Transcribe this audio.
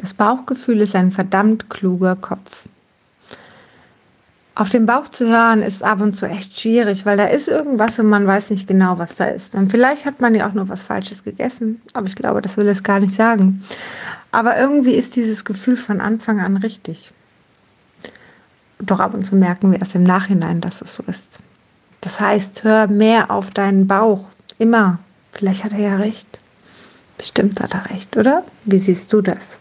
Das Bauchgefühl ist ein verdammt kluger Kopf. Auf den Bauch zu hören ist ab und zu echt schwierig, weil da ist irgendwas und man weiß nicht genau, was da ist. Und vielleicht hat man ja auch nur was Falsches gegessen, aber ich glaube, das will es gar nicht sagen. Aber irgendwie ist dieses Gefühl von Anfang an richtig. Doch ab und zu merken wir erst im Nachhinein, dass es so ist. Das heißt, hör mehr auf deinen Bauch. Immer. Vielleicht hat er ja recht. Bestimmt hat er recht, oder? Wie siehst du das?